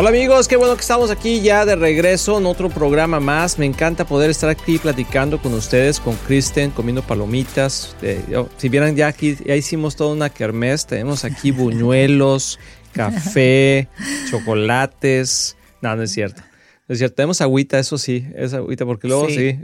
Hola amigos, qué bueno que estamos aquí ya de regreso en otro programa más. Me encanta poder estar aquí platicando con ustedes, con Kristen, comiendo palomitas. Eh, si vieran ya aquí, ya hicimos toda una kermés. Tenemos aquí buñuelos, café, chocolates. No, no es cierto. Es cierto, tenemos agüita, eso sí, es agüita, porque luego sí, sí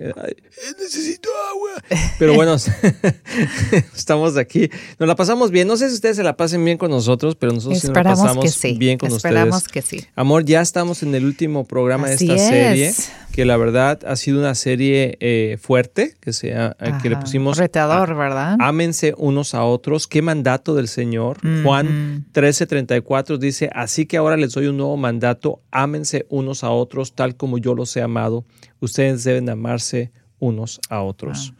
necesito agua. Pero bueno, estamos aquí. Nos la pasamos bien. No sé si ustedes se la pasen bien con nosotros, pero nosotros sí nos la pasamos bien con Esperamos ustedes. que sí. Amor, ya estamos en el último programa Así de esta es. serie, que la verdad ha sido una serie eh, fuerte, que, sea, eh, que le pusimos... Retador, a- ¿verdad? Ámense unos a otros. Qué mandato del Señor. Juan 13:34 dice, así que ahora les doy un nuevo mandato, ámense unos a otros tal como yo los he amado. Ustedes deben amarse unos a otros.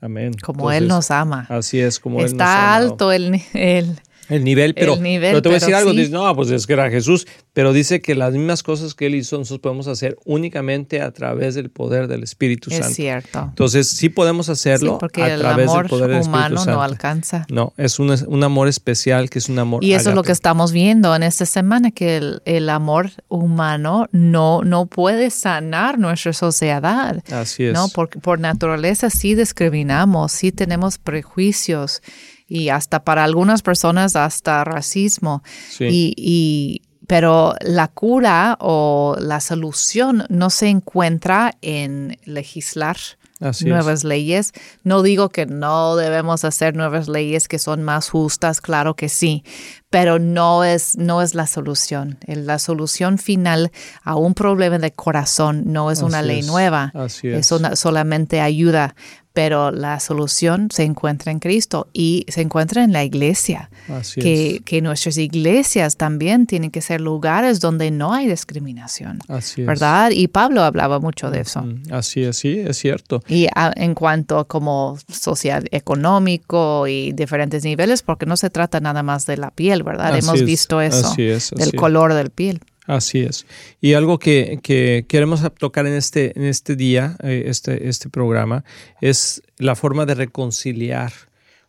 Amén. Como Él nos ama. Así es, como Él nos ha Está alto el, el, El nivel, pero, El nivel, pero te voy a decir algo, sí. dices, no, pues es que era Jesús, pero dice que las mismas cosas que él hizo nosotros podemos hacer únicamente a través del poder del Espíritu es Santo. cierto. Entonces sí podemos hacerlo Sí, porque a el través amor del poder del Espíritu humano Santo. no alcanza. No, es un, un amor especial que es un amor Y eso es lo que estamos viendo en esta semana, que el, el amor humano no, no puede sanar nuestra sociedad. Así es. ¿no? Porque por naturaleza sí discriminamos, sí tenemos prejuicios y hasta para algunas personas hasta racismo. Sí. Y, y- pero la cura o la solución no se encuentra en legislar Así es. nuevas leyes. No digo que no debemos hacer nuevas leyes que son más justas, claro que sí, pero no es, no es la solución. La solución final a un problema de corazón no es una ley es, nueva, así es. una- solamente ayuda, pero la solución se encuentra en Cristo y se encuentra en la iglesia. Así Que, es. que nuestras iglesias también tienen que ser lugares donde no hay discriminación, Así es. ¿verdad? Y Pablo hablaba mucho de eso. Así es, sí, es cierto. Y a- en cuanto a como social, económico y diferentes niveles, porque no se trata nada más de la piel, ¿verdad? Así Hemos es, visto eso, así es, del así es. color del piel. Así es. Y algo que, que queremos tocar en este, en este día, eh, este, este programa, es la forma de reconciliar.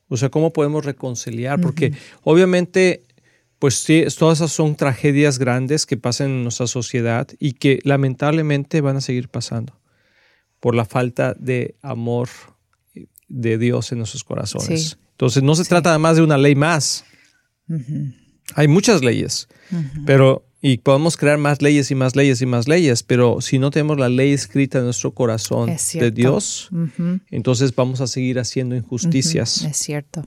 O sea, cómo podemos reconciliar, porque obviamente, pues sí, todas esas son tragedias grandes que pasan en nuestra sociedad y que lamentablemente van a seguir pasando por la falta de amor de Dios en nuestros corazones. Sí. Entonces, no se trata nada más de una ley más. Hay muchas leyes, pero y podemos crear más leyes y más leyes y más leyes, pero si no tenemos la ley escrita en nuestro corazón de. Dios, entonces vamos a seguir haciendo injusticias. Es cierto.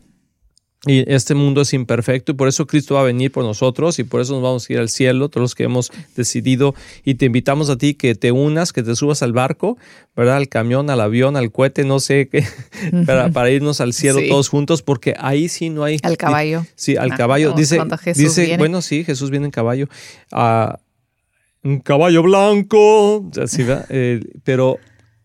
Y este mundo es imperfecto y por eso Cristo va a venir por nosotros y por eso nos vamos a ir al cielo, todos los que hemos decidido. Y te invitamos a ti que te unas, que te subas al barco, ¿verdad? Al camión, al avión, al cohete, no sé qué, para, para irnos al cielo Sí. todos juntos, porque ahí sí no hay. Al caballo. Sí, al Ah, caballo. Dice, dice viene. bueno, sí, Jesús viene en caballo. Ah, un caballo blanco. Eh, pero,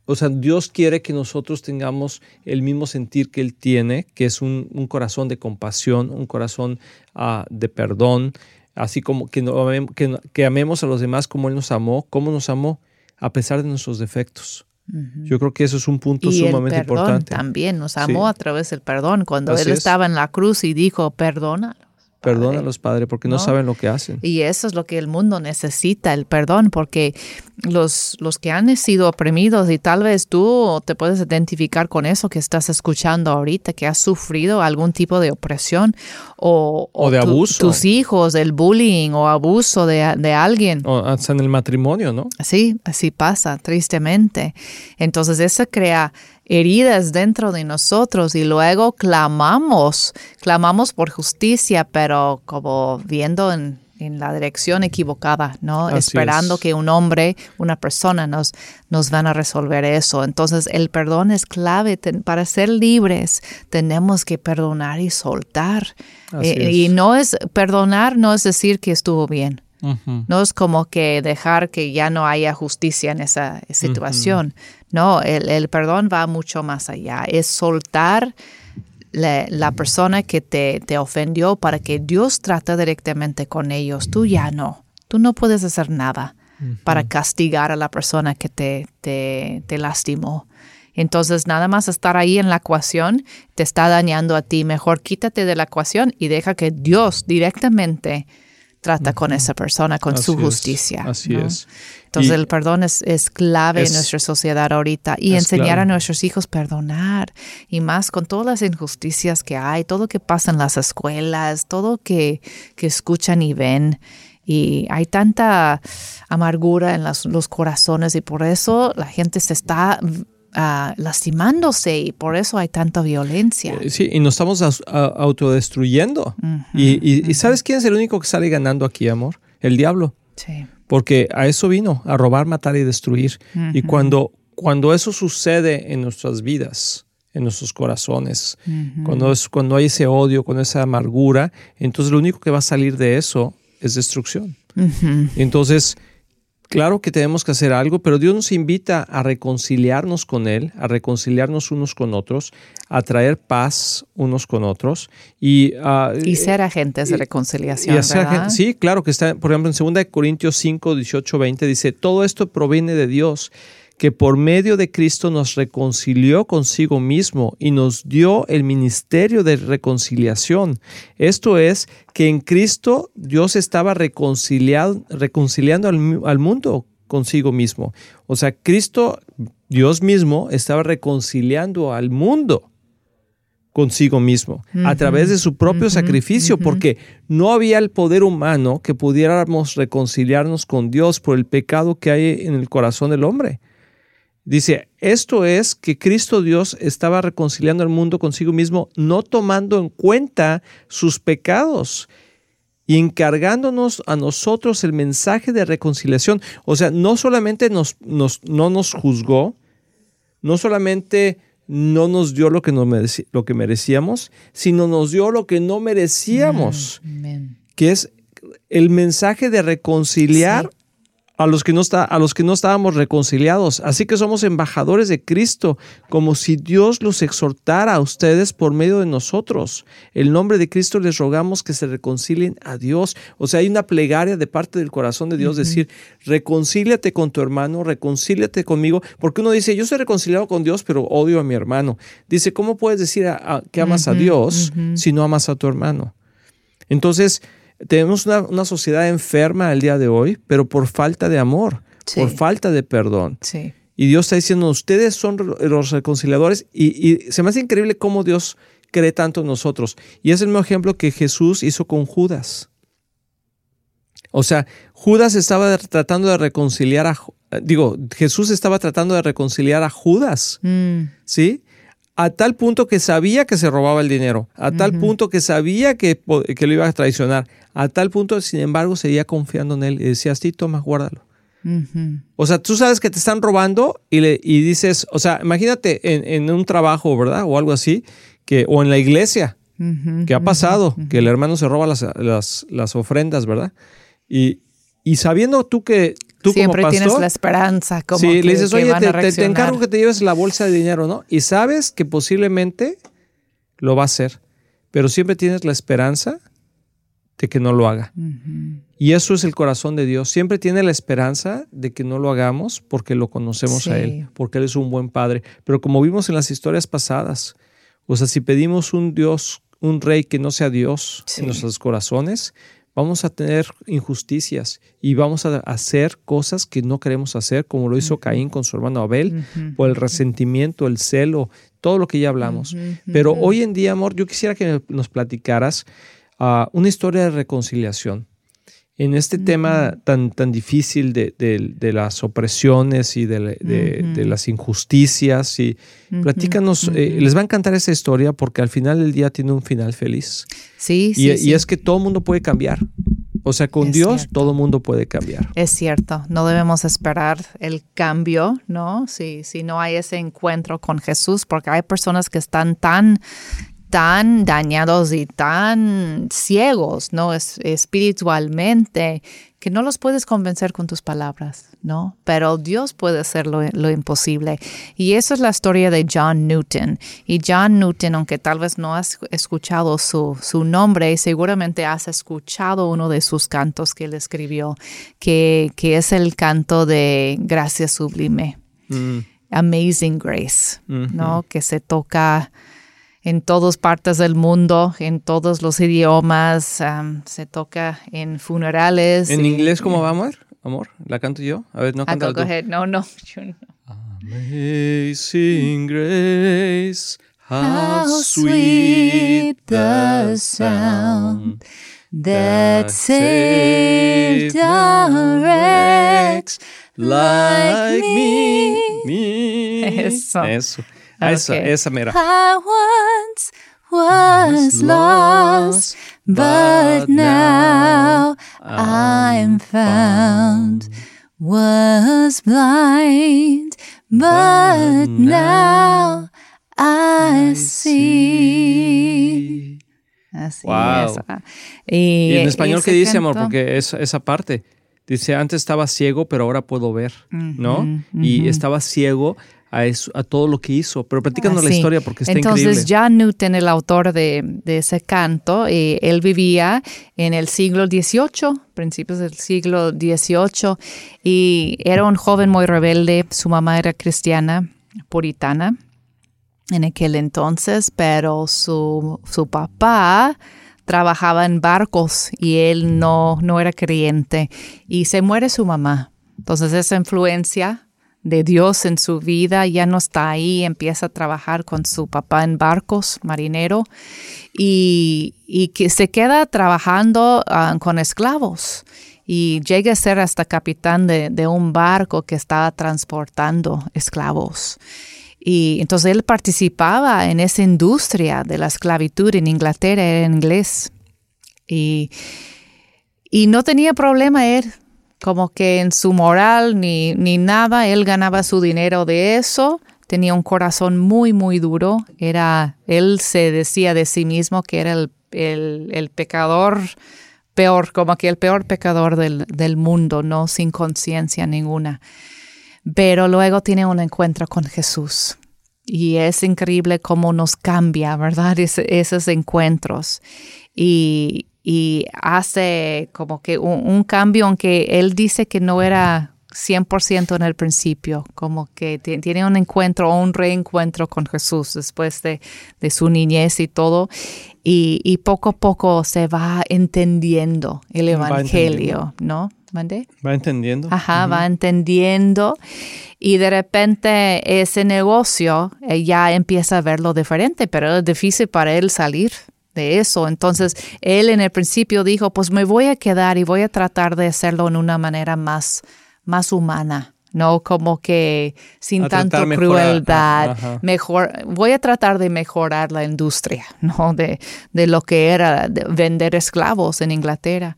o sea, Dios quiere que nosotros tengamos el mismo sentir que Él tiene, que es un, un corazón de compasión, un corazón ah, de perdón, así como que, no amem- que, no- que amemos a los demás como Él nos amó, como nos amó, a pesar de nuestros defectos. Yo creo que eso es un punto Y el sumamente perdón importante. también nos amó Sí. a través del perdón. Cuando Así Él es. estaba en la cruz y dijo, Perdónalos, Padre, porque no, ¿no? saben lo que hacen. Y eso es lo que el mundo necesita, el perdón, porque los, los que han sido oprimidos y tal vez tú te puedes identificar con eso que estás escuchando ahorita, que has sufrido algún tipo de opresión o, O de abuso. Tus hijos, el bullying o abuso de, de alguien. O hasta en el matrimonio, ¿no? Sí, así pasa, tristemente. Entonces eso crea heridas dentro de nosotros y luego clamamos, clamamos por justicia, pero como viendo en, en la dirección equivocada, ¿no? Así Esperando es. que un hombre, una persona nos, nos van a resolver eso. Entonces el perdón es clave. Ten- para ser libres tenemos que perdonar y soltar. Eh, y no es, perdonar no es decir que estuvo bien. No es como que dejar que ya no haya justicia en esa situación. No, el, perdón va mucho más allá. Es soltar la, persona que te, te, ofendió para que Dios trate directamente con ellos. Tú ya no. Tú no puedes hacer nada para castigar a la persona que te, te, te lastimó. Entonces, nada más estar ahí en la ecuación te está dañando a ti. Mejor quítate de la ecuación y deja que Dios directamente trata con esa persona, con su justicia. así es. Entonces el perdón es, clave en nuestra sociedad ahorita y enseñar a nuestros hijos perdonar y más con todas las injusticias que hay, todo que pasa en las escuelas, todo que, que escuchan y ven. Y hay tanta amargura en los corazones y por eso la gente se está Ah, lastimándose y por eso hay tanta violencia. Eh, sí, y nos estamos autodestruyendo. y, ¿sabes quién es el único que sale ganando aquí, amor? El diablo. Sí. Porque a eso vino, a robar, matar y destruir. Y cuando, cuando eso sucede en nuestras vidas, en nuestros corazones, cuando, es, cuando hay ese odio, con esa amargura, entonces lo único que va a salir de eso es destrucción. Entonces, Claro que tenemos que hacer algo, pero Dios nos invita a reconciliarnos con Él, a reconciliarnos unos con otros, a traer paz unos con otros y, y ser agentes de reconciliación. sí, claro que está, por ejemplo, en 2 Corintios 5, 18, 20 dice, todo esto proviene de Dios que por medio de Cristo nos reconcilió consigo mismo y nos dio el ministerio de reconciliación. Esto es que en Cristo Dios estaba reconciliando, reconciliando al, al mundo consigo mismo. O sea, Cristo, Dios mismo, estaba reconciliando al mundo consigo mismo a través de su propio sacrificio, porque no había el poder humano que pudiéramos reconciliarnos con Dios por el pecado que hay en el corazón del hombre. Dice, esto es que Cristo Dios estaba reconciliando al mundo consigo mismo, no tomando en cuenta sus pecados y encargándonos a nosotros el mensaje de reconciliación. O sea, no solamente nos, nos, no nos juzgó, no solamente no nos dio lo que, lo que merecíamos, sino nos dio lo que no merecíamos, que es el mensaje de reconciliar a los que no está, a los que no estábamos reconciliados. Así que somos embajadores de Cristo, como si Dios los exhortara a ustedes por medio de nosotros. El nombre de Cristo les rogamos que se reconcilien a Dios. O sea, hay una plegaria de parte del corazón de Dios decir, reconcíliate con tu hermano, reconcíliate conmigo, porque uno dice, yo soy reconciliado con Dios, pero odio a mi hermano. Dice, ¿cómo puedes decir que amas a Dios si no amas a tu hermano? Entonces, tenemos una, sociedad enferma el día de hoy, pero por falta de amor, por falta de perdón. Y Dios está diciendo, ustedes son los reconciliadores y, se me hace increíble cómo Dios cree tanto en nosotros. Y es el mismo ejemplo que Jesús hizo con Judas. O sea, Judas estaba tratando de reconciliar a, digo, Jesús estaba tratando de reconciliar a Judas, mm. ¿sí? A tal punto que sabía que se robaba el dinero, a tal punto que sabía que, que, lo iba a traicionar, a tal punto, sin embargo, seguía confiando en él y decía, sí, toma, guárdalo. O sea, tú sabes que te están robando y, le, y dices, o sea, imagínate en, un trabajo, ¿verdad? O algo así, que, o en la iglesia, que ha pasado, que el hermano se roba las, las, las ofrendas, ¿verdad? Y, y sabiendo tú que Siempre tienes la esperanza. Como sí, le dices, oye, te, encargo que te lleves la bolsa de dinero, ¿no? Y sabes que posiblemente lo va a hacer, pero siempre tienes la esperanza de que no lo haga. Y eso es el corazón de Dios. Siempre tiene la esperanza de que no lo hagamos porque lo conocemos a Él, porque Él es un buen Padre. Pero como vimos en las historias pasadas, o sea, si pedimos un Dios, un rey que no sea Dios en nuestros corazones, vamos a tener injusticias y vamos a hacer cosas que no queremos hacer, como lo hizo Caín con su hermano Abel, por el resentimiento, el celo, todo lo que ya hablamos. Pero hoy en día, amor, yo quisiera que nos platicaras ah, una historia de reconciliación en este tema tan, tan difícil de, las opresiones y de, las injusticias. Y platícanos, eh, les va a encantar esa historia porque al final del día tiene un final feliz. Sí, sí. Y, es que todo el mundo puede cambiar. O sea, con Dios todo el mundo puede cambiar. Es cierto, no debemos esperar el cambio, ¿no? Si, si no hay ese encuentro con Jesús, porque hay personas que están tan tan dañados y tan ciegos, ¿no? Es, espiritualmente, que no los puedes convencer con tus palabras, ¿no? Pero Dios puede hacer lo, lo, imposible. Y esa es la historia de John Newton. Y John Newton, aunque tal vez no has escuchado su, su nombre, seguramente has escuchado uno de sus cantos que él escribió, que, que es el canto de Gracia Sublime. Mm. Amazing Grace, ¿no? Que se toca en todas partes del mundo, en todos los idiomas, se toca en funerales. ¿En inglés cómo va, amor? Amor, ¿la canto yo? A ver, no ah, canta tú. No, no, Amazing Grace, how, sweet the sound that saved a wretch like me. me. Eso. Eso. Okay. Esa, esa mera. I once was lost, but now I'm found. Was blind, but now I see. Así wow. es. Y, ¿Y en español qué dice, amor? Porque es, esa parte. Dice, antes estaba ciego, pero ahora puedo ver, ¿no? Uh -huh, uh -huh. Y estaba ciego, a, eso, a todo lo que hizo. Pero platícanos la historia porque está Entonces, increíble. Entonces, John Newton, el autor de, de ese canto, eh, él vivía en el siglo XVIII, principios del siglo XVIII, y era un joven muy rebelde. Su mamá era cristiana, puritana en aquel entonces, pero su, su papá trabajaba en barcos y él no, no era creyente y se muere su mamá. Entonces esa influencia de Dios en su vida, ya no está ahí, empieza a trabajar con su papá en barcos, marinero, y, y que se queda trabajando uh, con esclavos y llega a ser hasta capitán de, un barco que estaba transportando esclavos. Y entonces él participaba en esa industria de la esclavitud en Inglaterra, era inglés. Y, y no tenía problema él como que en su moral ni, ni nada, él ganaba su dinero de eso, tenía un corazón muy, muy duro, era, él se decía de sí mismo que era el, el, pecador peor, como que el peor pecador del, del mundo, no sin conciencia ninguna. Pero luego tiene un encuentro con Jesús. Y es increíble cómo nos cambia, ¿verdad? Es, esos encuentros. Y, y hace como que un, un, cambio, aunque él dice que no era 100% en el principio, como que tiene un encuentro o un reencuentro con Jesús después de, de su niñez y todo, y, y, poco a poco se va entendiendo el Evangelio, ¿no? ¿Mande? Va entendiendo. Ajá, uh -huh. va entendiendo y de repente ese negocio eh, ya empieza a verlo diferente, pero es difícil para él salir de eso. Entonces, él en el principio dijo, pues me voy a quedar y voy a tratar de hacerlo en una manera más, más humana. No como que sin A tanto crueldad, mejor, voy a tratar de mejorar la industria, ¿no? De, de lo que era de vender esclavos en Inglaterra.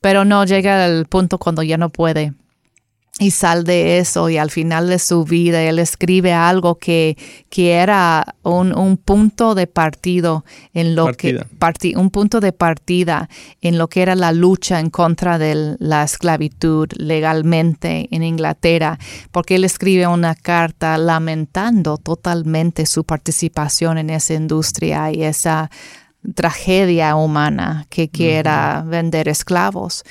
Pero no llega al punto cuando ya no puede y sal de eso y al final de su vida él escribe algo que, que era un, un, punto de partido en lo partida. que parti, un punto de partida en lo que era la lucha en contra de la esclavitud legalmente en Inglaterra porque él escribe una carta lamentando totalmente su participación en esa industria y esa tragedia humana que, que era vender esclavos.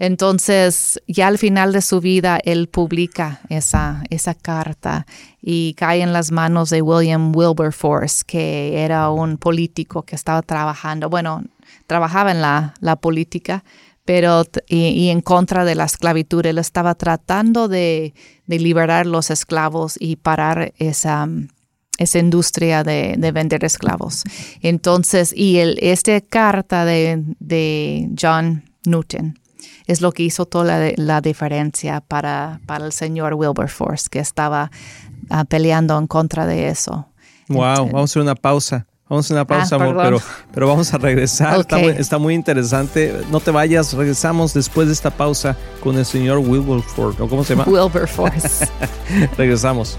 Entonces, ya al final de su vida, él publica esa, esa carta y cae en las manos de William Wilberforce, que era un político que estaba trabajando, bueno, trabajaba en la, la política, pero y, en contra de la esclavitud. Él estaba tratando de, de liberar los esclavos y parar esa esa industria de, de, vender esclavos. Entonces, y el, esta carta de, de John Newton es lo que hizo toda la, la diferencia para, para, el señor Wilberforce, que estaba uh, peleando en contra de eso. Wow, Entonces, vamos a hacer una pausa. Vamos a hacer una pausa, ah, amor, pero, pero vamos a regresar. Okay. Está, muy, está, muy, interesante. No te vayas, regresamos después de esta pausa con el señor Wilberforce. ¿o ¿Cómo se llama? Wilberforce. regresamos.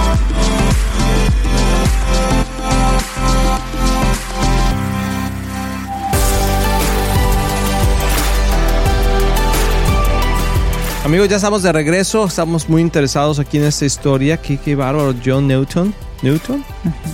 Amigos, ya estamos de regreso. Estamos muy interesados aquí en esta historia. Qué, qué bárbaro, John Newton. Newton.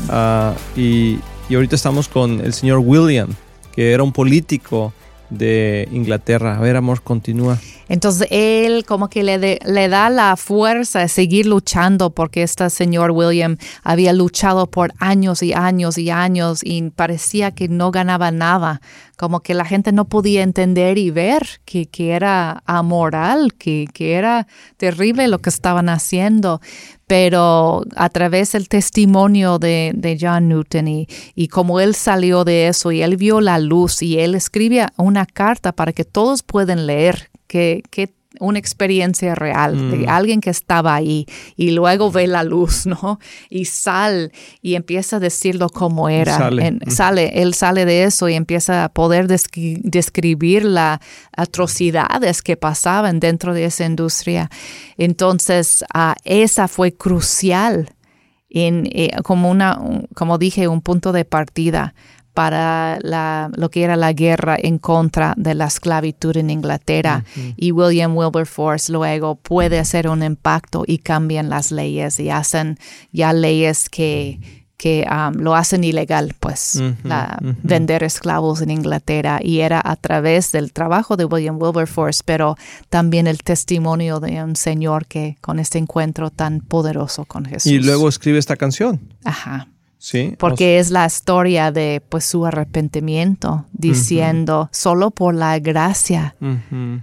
Ah, y, y ahorita estamos con el señor William, que era un político de Inglaterra. A ver, amor, continúa. Entonces él como que le, le da la fuerza de seguir luchando porque este señor William había luchado por años y años y años y parecía que no ganaba nada, como que la gente no podía entender y ver que, que era amoral, que, que era terrible lo que estaban haciendo pero a través del testimonio de, John Newton y, y cómo él salió de eso y él vio la luz y él escribe una carta para que todos puedan leer que, que una experiencia real de mm. alguien que estaba ahí y luego ve la luz, ¿no? Y sale y empieza a decirlo como era. Sale. Mm. sale. él sale de eso y empieza a poder describir las atrocidades que pasaban dentro de esa industria. Entonces, uh, esa fue crucial en, eh, como una, como dije, un punto de partida para la, lo que era la guerra en contra de la esclavitud en Inglaterra. Y William Wilberforce luego puede hacer un impacto y cambian las leyes y hacen ya leyes que, que um, lo hacen ilegal, pues, vender esclavos en Inglaterra. Y era a través del trabajo de William Wilberforce, pero también el testimonio de un señor que con este encuentro tan poderoso con Jesús. Y luego escribe esta canción. Ajá. Porque es la historia de pues su arrepentimiento, diciendo, solo por la gracia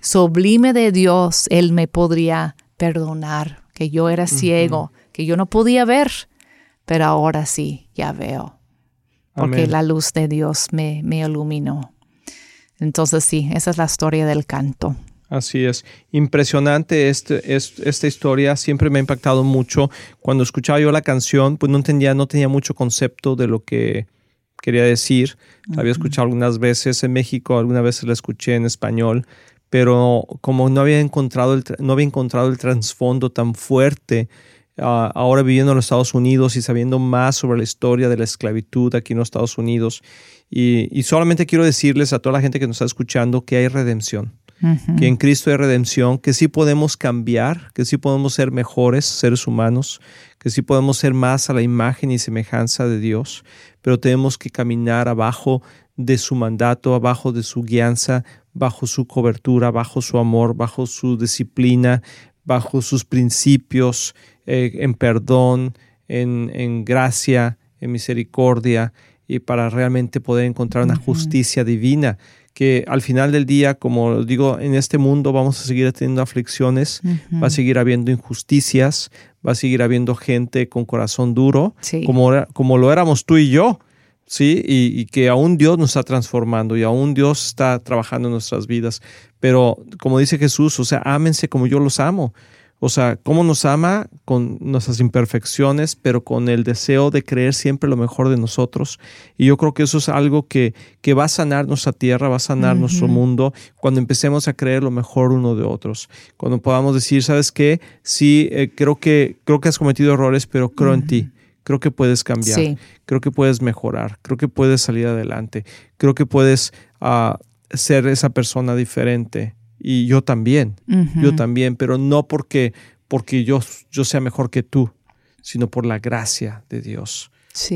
sublime de Dios, Él me podría perdonar, que yo era ciego, que yo no podía ver, pero ahora sí, ya veo, porque la luz de Dios me, me iluminó. Entonces sí, esa es la historia del canto. Así es, impresionante este, esta historia, siempre me ha impactado mucho. Cuando escuchaba yo la canción, pues no entendía, no tenía mucho concepto de lo que quería decir. La había escuchado algunas veces en México, algunas veces la escuché en español, pero como no había encontrado el, no había encontrado el trasfondo tan fuerte, ah, ahora viviendo en los Estados Unidos y sabiendo más sobre la historia de la esclavitud aquí en los Estados Unidos. Y, y solamente quiero decirles a toda la gente que nos está escuchando que hay redención que en Cristo hay redención, que sí podemos cambiar, que sí podemos ser mejores seres humanos, que sí podemos ser más a la imagen y semejanza de Dios, pero tenemos que caminar abajo de su mandato, abajo de su guianza, bajo su cobertura, bajo su amor, bajo su disciplina, bajo sus principios, eh, en perdón, en, en, gracia, en misericordia, y para realmente poder encontrar una justicia divina que al final del día, como digo, en este mundo vamos a seguir teniendo aflicciones, va a seguir habiendo injusticias, va a seguir habiendo gente con corazón duro, como, como lo éramos tú y yo, ¿sí? Y, y, que aún Dios nos está transformando y aún Dios está trabajando en nuestras vidas. Pero como dice Jesús, o sea, ámense como yo los amo. O sea, cómo nos ama con nuestras imperfecciones, pero con el deseo de creer siempre lo mejor de nosotros. Y yo creo que eso es algo que, que va a sanar nuestra tierra, va a sanar nuestro mundo cuando empecemos a creer lo mejor uno de otros. Cuando podamos decir, ¿sabes qué? Sí, eh, creo, que, creo que has cometido errores, pero creo en ti. Creo que puedes cambiar. Creo que puedes mejorar. Creo que puedes salir adelante. Creo que puedes ah, ser esa persona diferente y yo también, yo también, pero no porque, porque yo, yo sea mejor que tú, sino por la gracia de Dios,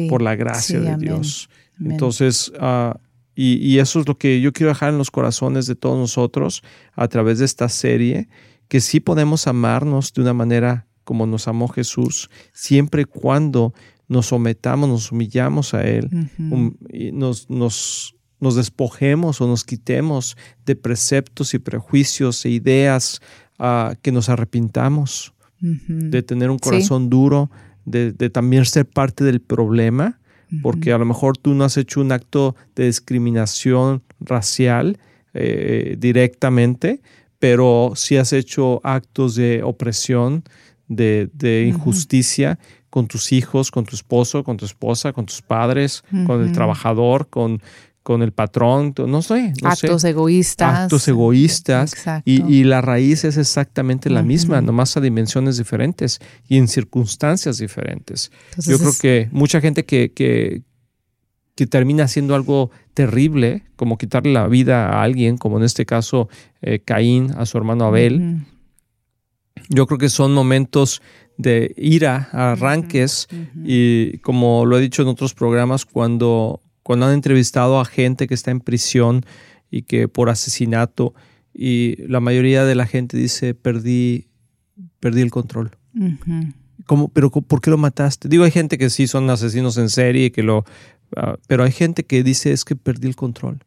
por la gracia de Dios. Entonces, uh, Y, eso es lo que yo quiero dejar en los corazones de todos nosotros a través de esta serie, que sí podemos amarnos de una manera como nos amó Jesús, siempre y cuando nos sometamos, nos humillamos a Él, y nos, nos, nos despojemos o nos quitemos de preceptos y prejuicios e ideas uh, que nos arrepintamos, de tener un corazón duro, de, de, también ser parte del problema, porque a lo mejor tú no has hecho un acto de discriminación racial eh, directamente, pero sí has hecho actos de opresión, de, de injusticia con tus hijos, con tu esposo, con tu esposa, con tus padres, con el trabajador, con, con el patrón, no sé. actos egoístas. Actos egoístas. Y, y, la raíz es exactamente la misma, nomás a dimensiones diferentes y en circunstancias diferentes. Yo creo que mucha gente que, que, que, termina haciendo algo terrible, como quitarle la vida a alguien, como en este caso eh, Caín a su hermano Abel, yo creo que son momentos de ira, arranques, y como lo he dicho en otros programas, cuando cuando han entrevistado a gente que está en prisión y que por asesinato y la mayoría de la gente dice perdí perdí el control. pero por qué lo mataste? Digo, hay gente que sí son asesinos en serie que lo ah, pero hay gente que dice es que perdí el control.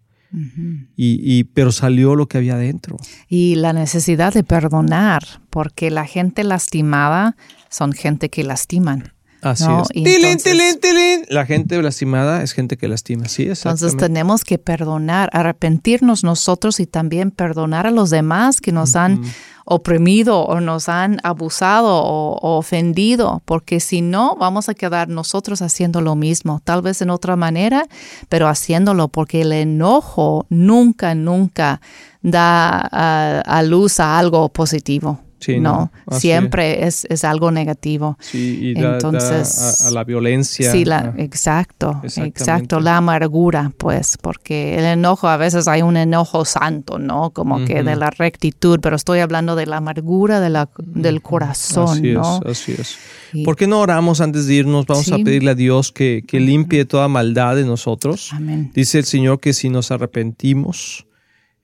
y, pero salió lo que había dentro. Y la necesidad de perdonar, porque la gente lastimada son gente que lastiman. Así es. Tilín, tilín, tilín. La gente lastimada es gente que lastima, sí, Entonces tenemos que perdonar, arrepentirnos nosotros y también perdonar a los demás que nos han oprimido o nos han abusado o, ofendido, porque si no, vamos a quedar nosotros haciendo lo mismo, tal vez en otra manera, pero haciéndolo, porque el enojo nunca, nunca da a luz a algo positivo no, siempre es. Es, algo negativo. Sí, y Entonces, a, la violencia. Sí, la, exacto, exacto, la amargura, pues, porque el enojo, a veces hay un enojo santo, ¿no? Como que de la rectitud, pero estoy hablando de la amargura de la, del corazón, así ¿no? Es, así es. ¿Por qué no oramos antes de irnos? Vamos a pedirle a Dios que, que limpie toda maldad de nosotros. Amén. Dice el Señor que si nos arrepentimos,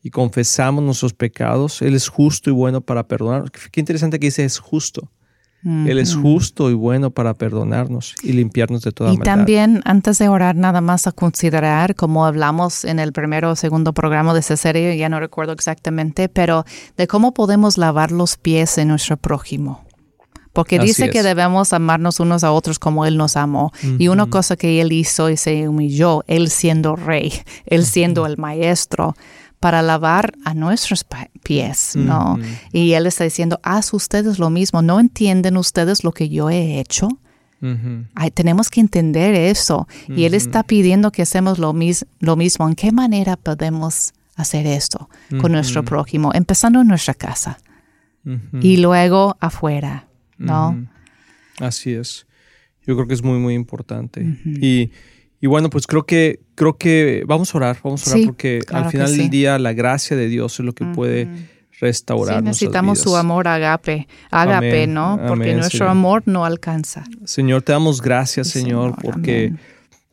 y confesamos nuestros pecados, Él es justo y bueno para perdonar. Qué interesante que dice es justo. Él es justo y bueno para perdonarnos y limpiarnos de toda y maldad. Y también, antes de orar, nada más a considerar, como hablamos en el primero o segundo programa de esa serie, ya no recuerdo exactamente, pero de cómo podemos lavar los pies de nuestro prójimo. Porque dice que debemos amarnos unos a otros como Él nos amó. Y una cosa que Él hizo y se humilló, Él siendo rey, Él siendo el maestro, para lavar a nuestros pies, ¿no? Y él está diciendo, haz ustedes lo mismo, ¿no entienden ustedes lo que yo he hecho? tenemos que entender eso. Y él está pidiendo que hacemos lo, lo mismo. ¿En qué manera podemos hacer esto con nuestro prójimo? Empezando en nuestra casa y luego afuera, ¿no? Así es. Yo creo que es muy, muy importante. Y y bueno, pues creo que, creo que vamos a orar, vamos a orar porque al final del día la gracia de Dios es lo que puede restaurar. Sí, necesitamos su amor agape, agape, ¿no? Porque nuestro amor no alcanza. Señor, te damos gracias, Señor, porque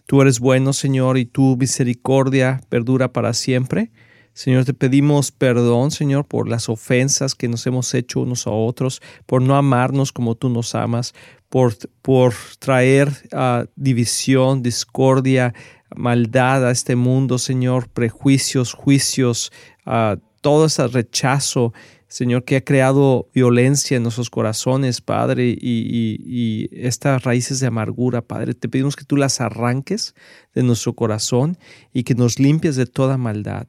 tú eres bueno, Señor, y tu misericordia perdura para siempre. Señor, te pedimos perdón, Señor, por las ofensas que nos hemos hecho unos a otros, por no amarnos como tú nos amas, por, por traer uh, división, discordia, maldad a este mundo, Señor, prejuicios, juicios, uh, todo ese rechazo, Señor, que ha creado violencia en nuestros corazones, Padre, y, y, estas raíces de amargura, Padre. Te pedimos que tú las arranques de nuestro corazón y que nos limpies de toda maldad.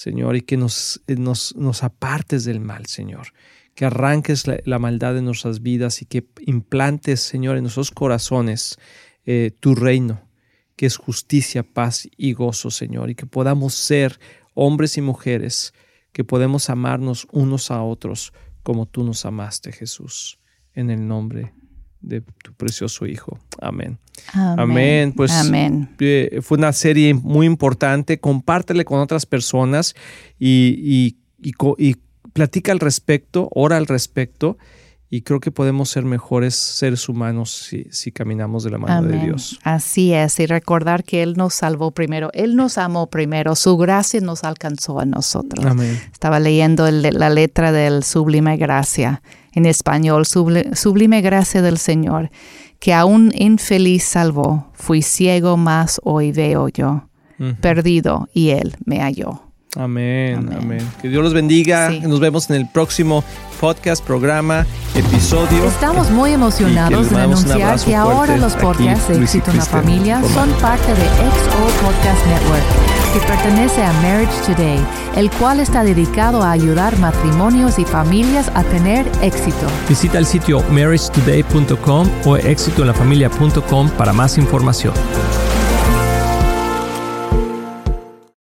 Señor, y que nos, eh, nos, nos apartes del mal, Señor. Que arranques la, maldad de nuestras vidas y que implantes, Señor, en nuestros corazones eh, tu reino, que es justicia, paz y gozo, Señor, y que podamos ser hombres y mujeres, que podemos amarnos unos a otros como tú nos amaste, Jesús. En el nombre de tu precioso Hijo. Amén. Amén. Pues eh, fue una serie muy importante. Compártele con otras personas y, y, platica al respecto, ora al respecto y creo que podemos ser mejores seres humanos si, si caminamos de la mano de Dios. Así es, y recordar que Él nos salvó primero, Él nos amó primero, su gracia nos alcanzó a nosotros. Amén. Estaba leyendo la letra del Sublime Gracia en español, Sublime Gracia del Señor, que a un infeliz salvó, fui ciego, más hoy veo yo, perdido, y Él me halló. Amén, amén, Que Dios los bendiga. Nos vemos en el próximo podcast, programa, episodio. Estamos muy emocionados de anunciar que ahora los podcasts de Éxito en la Familia son parte de XO Podcast Network, que pertenece a Marriage Today, el cual está dedicado a ayudar matrimonios y familias a tener éxito. Visita el sitio marriagetoday.com o éxitoenlafamilia.com para más información.